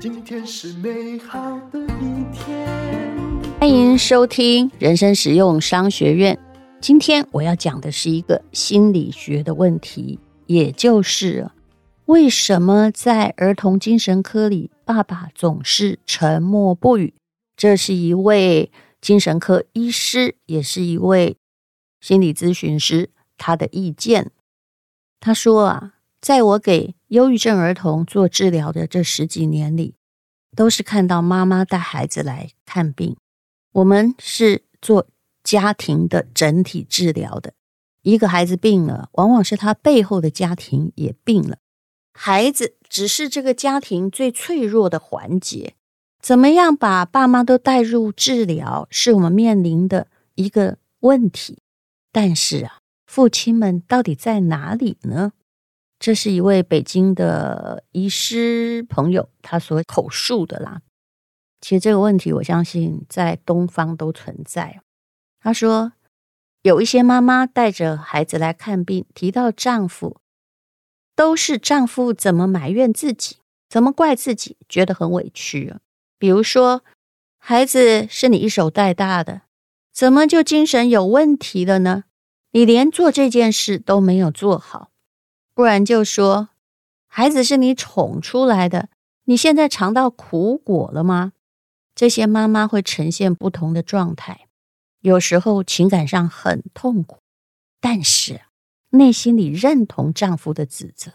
今天是美好的一天。欢迎收听人生实用商学院。今天我要讲的是一个心理学的问题，也就是为什么在儿童精神科里，爸爸总是沉默不语。这是一位精神科医师，也是一位心理咨询师，他的意见。他说啊，在我给忧郁症儿童做治疗的这十几年里，都是看到妈妈带孩子来看病。我们是做家庭的整体治疗的。一个孩子病了，往往是他背后的家庭也病了。孩子只是这个家庭最脆弱的环节。怎么样把爸妈都带入治疗，是我们面临的一个问题。但是啊，父亲们到底在哪里呢？这是一位北京的医师朋友他所口述的啦。其实这个问题，我相信在东方都存在。他说，有一些妈妈带着孩子来看病，提到丈夫，都是丈夫怎么埋怨自己，怎么怪自己，觉得很委屈。比如说，孩子是你一手带大的，怎么就精神有问题了呢？你连做这件事都没有做好。不然就说，孩子是你宠出来的，你现在尝到苦果了吗？这些妈妈会呈现不同的状态，有时候情感上很痛苦，但是内心里认同丈夫的指责，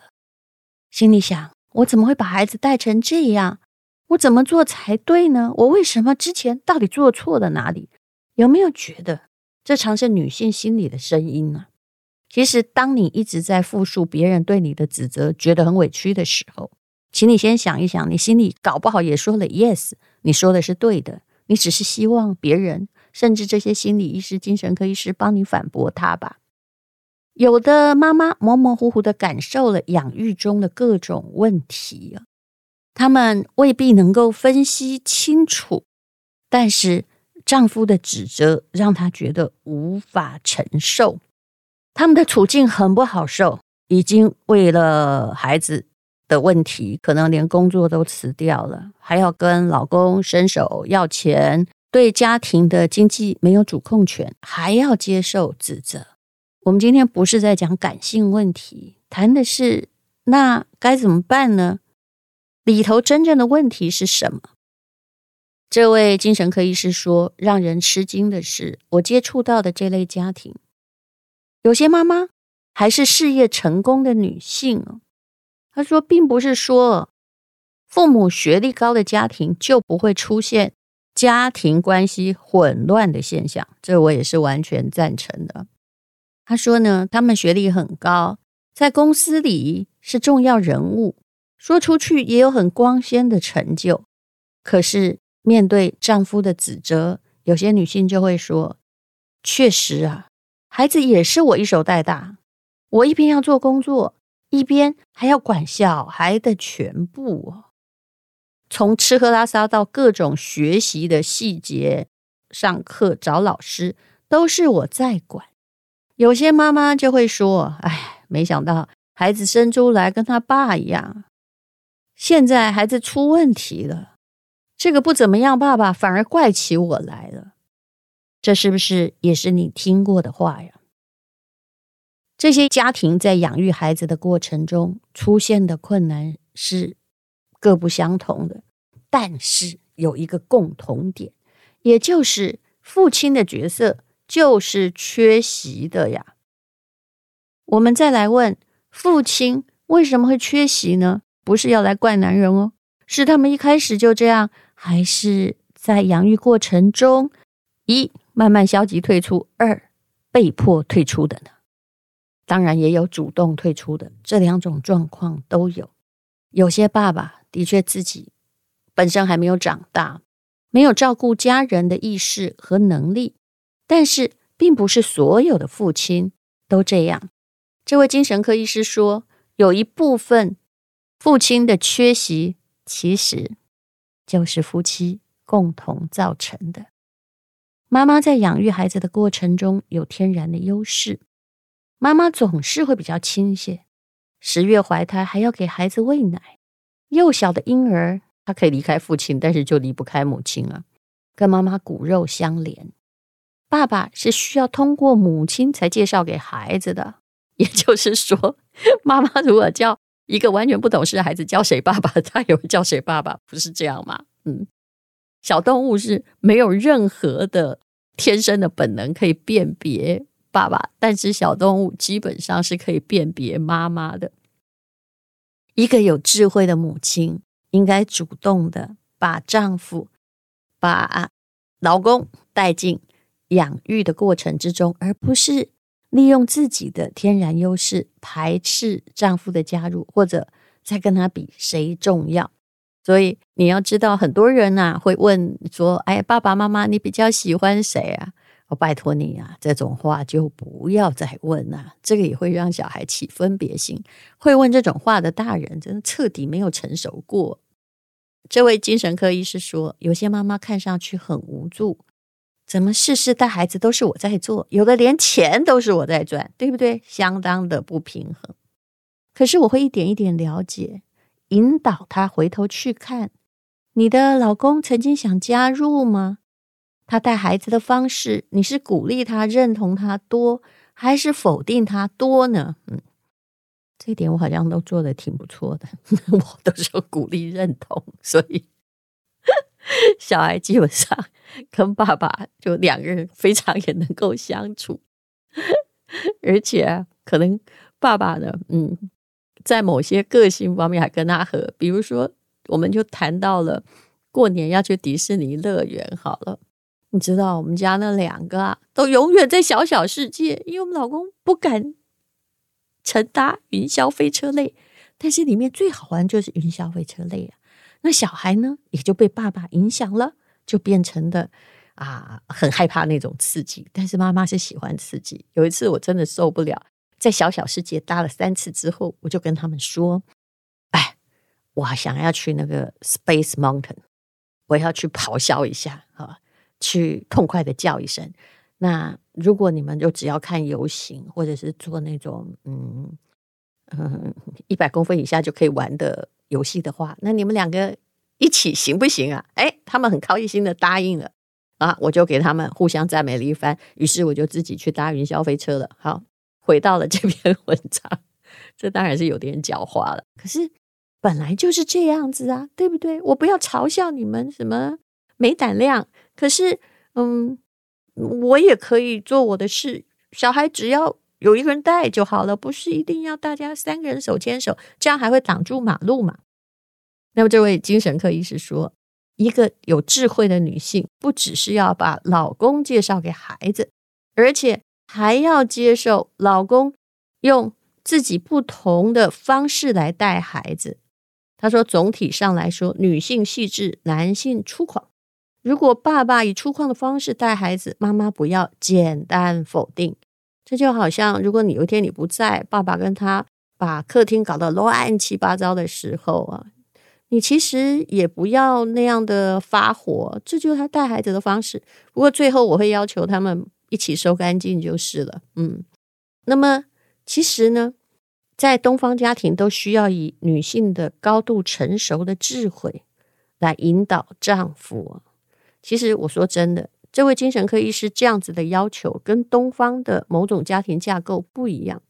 心里想：我怎么会把孩子带成这样？我怎么做才对呢？我为什么之前到底做错了哪里？有没有觉得这常是女性心里的声音呢？其实，当你一直在复述别人对你的指责，觉得很委屈的时候，请你先想一想，你心里搞不好也说了 yes。你说的是对的，你只是希望别人，甚至这些心理医师、精神科医师帮你反驳他吧。有的妈妈模模糊糊的感受了养育中的各种问题啊，他们未必能够分析清楚，但是丈夫的指责让她觉得无法承受，他们的处境很不好受，已经为了孩子。的问题，可能连工作都辞掉了，还要跟老公伸手要钱，对家庭的经济没有主控权，还要接受指责。我们今天不是在讲感性问题，谈的是那该怎么办呢？里头真正的问题是什么？这位精神科医师说，让人吃惊的是，我接触到的这类家庭，有些妈妈还是事业成功的女性。他说，并不是说父母学历高的家庭就不会出现家庭关系混乱的现象，这我也是完全赞成的。他说呢，他们学历很高，在公司里是重要人物，说出去也有很光鲜的成就。可是面对丈夫的指责，有些女性就会说：“确实啊，孩子也是我一手带大，我一边要做工作。”一边还要管小孩的全部哦，从吃喝拉撒到各种学习的细节，上课找老师都是我在管。有些妈妈就会说：“哎，没想到孩子生出来跟他爸一样，现在孩子出问题了，这个不怎么样，爸爸反而怪起我来了。”这是不是也是你听过的话呀？这些家庭在养育孩子的过程中出现的困难是各不相同的，但是有一个共同点，也就是父亲的角色就是缺席的呀。我们再来问，父亲为什么会缺席呢？不是要来怪男人哦，是他们一开始就这样，还是在养育过程中，一慢慢消极退出，二被迫退出的呢？当然也有主动退出的，这两种状况都有。有些爸爸的确自己本身还没有长大，没有照顾家人的意识和能力，但是并不是所有的父亲都这样。这位精神科医师说，有一部分父亲的缺席，其实就是夫妻共同造成的。妈妈在养育孩子的过程中有天然的优势。妈妈总是会比较亲切，十月怀胎还要给孩子喂奶，幼小的婴儿他可以离开父亲，但是就离不开母亲啊，跟妈妈骨肉相连。爸爸是需要通过母亲才介绍给孩子的，也就是说，妈妈如果叫一个完全不懂事的孩子叫谁爸爸，他也会叫谁爸爸，不是这样吗？嗯，小动物是没有任何的天生的本能可以辨别爸爸，但是小动物基本上是可以辨别妈妈的。一个有智慧的母亲应该主动的把丈夫、把老公带进养育的过程之中，而不是。利用自己的天然优势排斥丈夫的加入，或者再跟他比谁重要。所以你要知道，很多人呐会问说：“哎，爸爸妈妈，你比较喜欢谁啊？”我拜托你啊，这种话就不要再问了。这个也会让小孩起分别心。会问这种话的大人，真的彻底没有成熟过。这位精神科医师说，有些妈妈看上去很无助。怎么事事带孩子都是我在做，有的连钱都是我在赚，对不对？相当的不平衡。可是我会一点一点了解，引导他回头去看，你的老公曾经想加入吗？他带孩子的方式，你是鼓励他、认同他多，还是否定他多呢？嗯，这点我好像都做得挺不错的，我都是鼓励、认同，所以。小孩基本上跟爸爸就两个人非常也能够相处，而且可能爸爸呢，嗯，在某些个性方面还跟他合。比如说，我们就谈到了过年要去迪士尼乐园。好了，你知道我们家那两个啊，都永远在小小世界，因为我们老公不敢乘搭云霄飞车类，但是里面最好玩就是云霄飞车类啊。那小孩呢，也就被爸爸影响了，就变成的啊，很害怕那种刺激。但是妈妈是喜欢刺激。有一次我真的受不了，在小小世界搭了三次之后，我就跟他们说：“哎，我想要去那个 Space Mountain，我要去咆哮一下啊，去痛快的叫一声。那如果你们就只要看游行，或者是做那种嗯嗯一百公分以下就可以玩的。”游戏的话，那你们两个一起行不行啊？哎，他们很高兴的答应了啊！我就给他们互相赞美了一番，于是我就自己去搭云霄飞车了。好，回到了这篇文章，这当然是有点狡猾了。可是本来就是这样子啊，对不对？我不要嘲笑你们什么没胆量，可是嗯，我也可以做我的事。小孩只要有一个人带就好了，不是一定要大家三个人手牵手，这样还会挡住马路嘛？那么这位精神科医师说，一个有智慧的女性，不只是要把老公介绍给孩子，而且还要接受老公用自己不同的方式来带孩子。他说，总体上来说，女性细致，男性粗犷。如果爸爸以粗犷的方式带孩子，妈妈不要简单否定。这就好像，如果你有一天你不在，爸爸跟他把客厅搞得乱七八糟的时候啊，你其实也不要那样的发火，这就是他带孩子的方式。不过最后我会要求他们一起收干净就是了。嗯，那么其实呢，在东方家庭都需要以女性的高度成熟的智慧来引导丈夫。其实我说真的。这位精神科医师这样子的要求，跟东方的某种家庭架构不一样。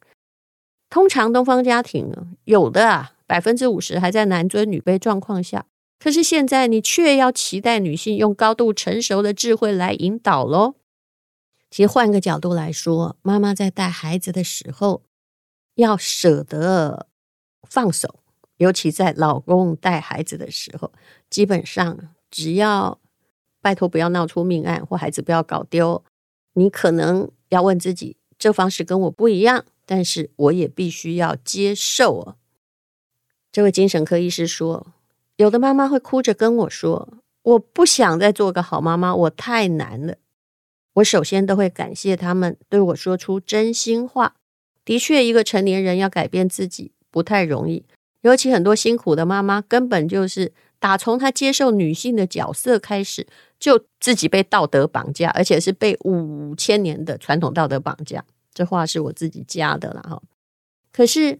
通常东方家庭，有的啊，百分之五十还在男尊女卑状况下。可是现在你却要期待女性用高度成熟的智慧来引导喽。其实换个角度来说，妈妈在带孩子的时候，要舍得放手，尤其在老公带孩子的时候，基本上只要。拜托，不要闹出命案，或孩子不要搞丢。你可能要问自己，这方式跟我不一样，但是我也必须要接受哦。这位精神科医师说，有的妈妈会哭着跟我说：“我不想再做个好妈妈，我太难了。”我首先都会感谢他们对我说出真心话。的确，一个成年人要改变自己不太容易，尤其很多辛苦的妈妈，根本就是打从她接受女性的角色开始。就自己被道德绑架，而且是被五千年的传统道德绑架。这话是我自己加的了哈。可是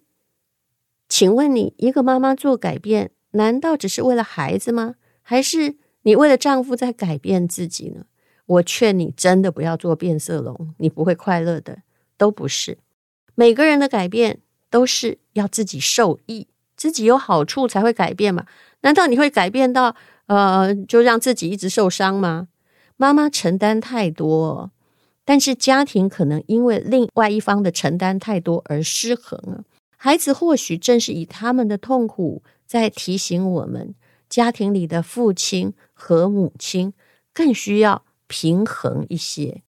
请问你，一个妈妈做改变，难道只是为了孩子吗？还是你为了丈夫在改变自己呢？我劝你真的不要做变色龙，你不会快乐的。都不是，每个人的改变都是要自己受益，自己有好处才会改变嘛。难道你会改变到呃，就让自己一直受伤吗？妈妈承担太多，但是家庭可能因为另外一方的承担太多而失衡了。孩子或许正是以他们的痛苦在提醒我们，家庭里的父亲和母亲更需要。平衡一些，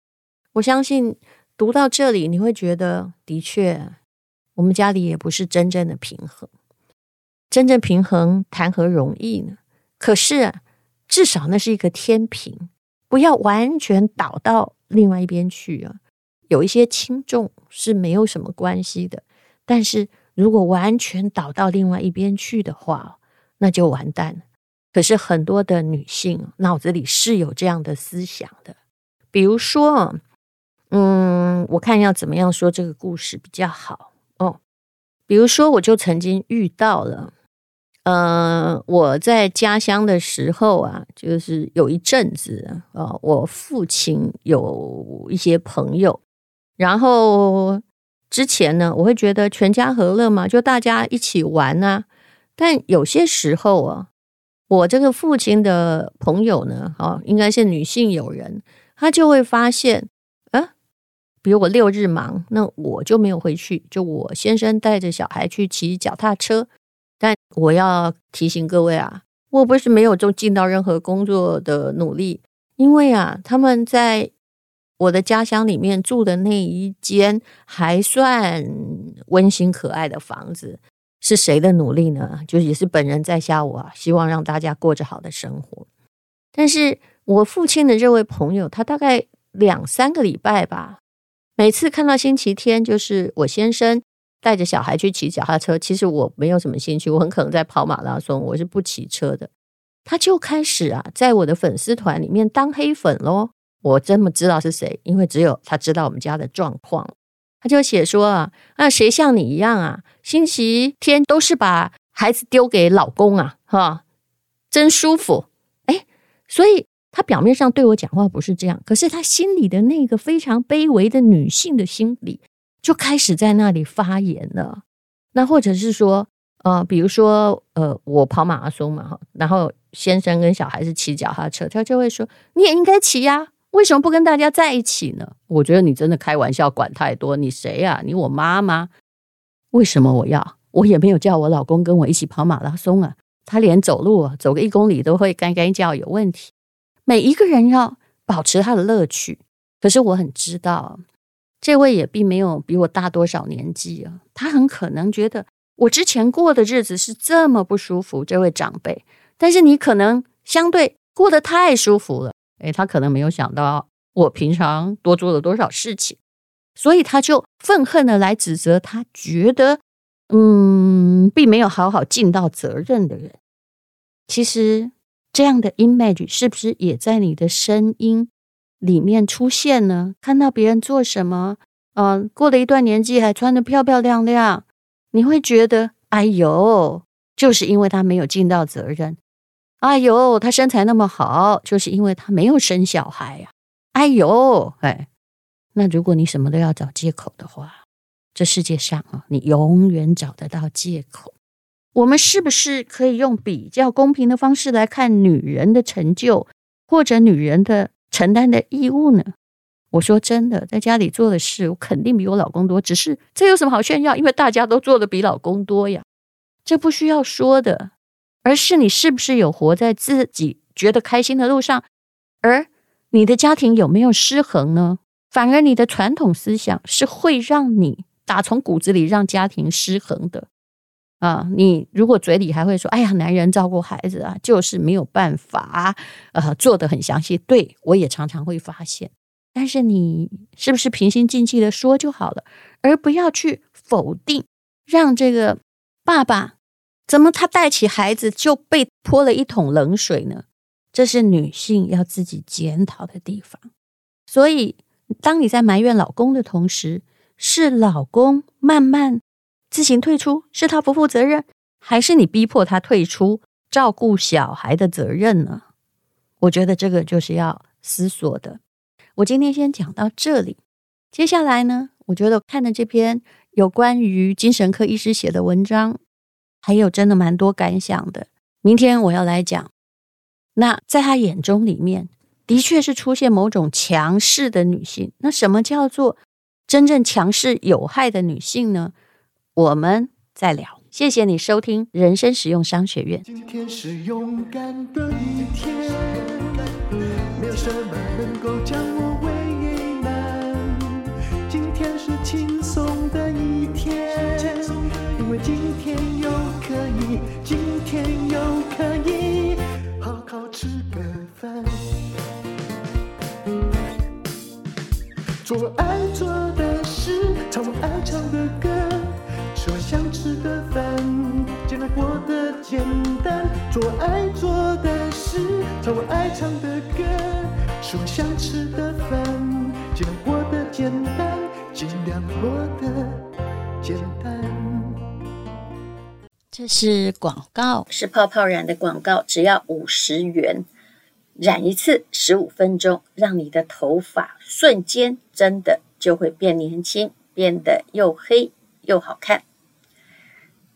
我相信读到这里，你会觉得的确，我们家里也不是真正的平衡。真正平衡谈何容易呢？可是啊，至少那是一个天平，不要完全倒到另外一边去啊。有一些轻重是没有什么关系的，但是如果完全倒到另外一边去的话，那就完蛋了。可是很多的女性脑子里是有这样的思想的，比如说，嗯，我看要怎么样说这个故事比较好哦。比如说，我就曾经遇到了，呃，我在家乡的时候啊，就是有一阵子啊，呃，我父亲有一些朋友，然后之前呢，我会觉得全家和乐嘛，就大家一起玩啊，但有些时候啊。我这个父亲的朋友呢，哦，应该是女性友人，她就会发现，啊，比如我六日忙，那我就没有回去，就我先生带着小孩去骑脚踏车。但我要提醒各位啊，我不是没有就尽到任何工作的努力，因为啊，他们在我的家乡里面住的那一间还算温馨可爱的房子。是谁的努力呢？就也是本人在下，我啊，希望让大家过着好的生活。但是我父亲的这位朋友，他大概两三个礼拜吧，每次看到星期天，就是我先生带着小孩去骑脚踏车。其实我没有什么兴趣，我很可能在跑马拉松，我是不骑车的。他就开始啊，在我的粉丝团里面当黑粉喽。我真不知道是谁，因为只有他知道我们家的状况。他就写说啊，那谁像你一样啊？星期天都是把孩子丢给老公啊，哈，真舒服。诶，所以他表面上对我讲话不是这样，可是他心里的那个非常卑微的女性的心理就开始在那里发言了。那或者是说，呃，比如说，呃，我跑马拉松嘛，哈，然后先生跟小孩子骑脚踏车，他就会说，你也应该骑呀。为什么不跟大家在一起呢？我觉得你真的开玩笑，管太多。你谁呀？你我妈妈？为什么我要？我也没有叫我老公跟我一起跑马拉松啊。他连走路，走个一公里都会干干叫，有问题。每一个人要保持他的乐趣。可是我很知道，这位也并没有比我大多少年纪啊。他很可能觉得我之前过的日子是这么不舒服。这位长辈，但是你可能相对过得太舒服了。诶，他可能没有想到我平常多做了多少事情，所以他就愤恨的来指责他觉得，嗯，并没有好好尽到责任的人。其实这样的 image 是不是也在你的声音里面出现呢？看到别人做什么，嗯、过了一段年纪还穿得漂漂亮亮，你会觉得，哎呦，就是因为他没有尽到责任。哎呦，他身材那么好，就是因为他没有生小孩呀、啊。哎呦，哎，那如果你什么都要找借口的话，这世界上啊，你永远找得到借口。我们是不是可以用比较公平的方式来看女人的成就，或者女人的承担的义务呢？我说真的，在家里做的事，我肯定比我老公多。只是这有什么好炫耀？因为大家都做的比老公多呀，这不需要说的。而是你是不是有活在自己觉得开心的路上，而你的家庭有没有失衡呢？反而你的传统思想是会让你打从骨子里让家庭失衡的啊！你如果嘴里还会说：“哎呀，男人照顾孩子啊，就是没有办法，呃，做得很详细。”对，我也常常会发现，但是你是不是平心静气的说就好了，而不要去否定，让这个爸爸。怎么他带起孩子就被泼了一桶冷水呢？这是女性要自己检讨的地方。所以，当你在埋怨老公的同时，是老公慢慢自行退出，是他不负责任，还是你逼迫他退出照顾小孩的责任呢？我觉得这个就是要思索的。我今天先讲到这里，接下来呢，我觉得看的这篇有关于精神科医师写的文章，还有真的蛮多感想的。明天我要来讲，那在他眼中里面，的确是出现某种强势的女性。那什么叫做真正强势有害的女性呢？我们再聊。谢谢你收听人生实用商学院。今天是勇敢的一天，没有什么能够这是广告，是泡泡染的广告，只要五十元。染一次十五分钟，让你的头发瞬间真的就会变年轻，变得又黑又好看。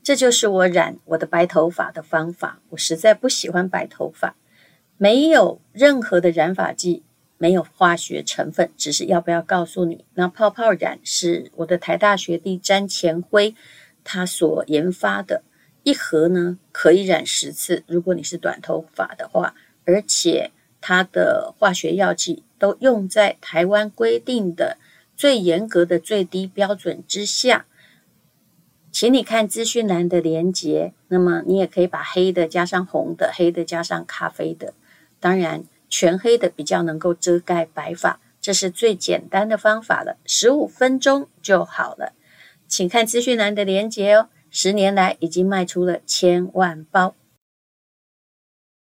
这就是我染我的白头发的方法。我实在不喜欢白头发，没有任何的染发剂，没有化学成分，只是要不要告诉你，那泡泡染是我的台大学弟詹前辉他所研发的，一盒呢可以染十次，如果你是短头发的话。而且它的化学药剂都用在台湾规定的最严格的最低标准之下，请你看资讯栏的连接。那么你也可以把黑的加上红的，黑的加上咖啡的，当然全黑的比较能够遮盖白发，这是最简单的方法了，十五分钟就好了。请看资讯栏的连接哦。十年来已经卖出了千万包。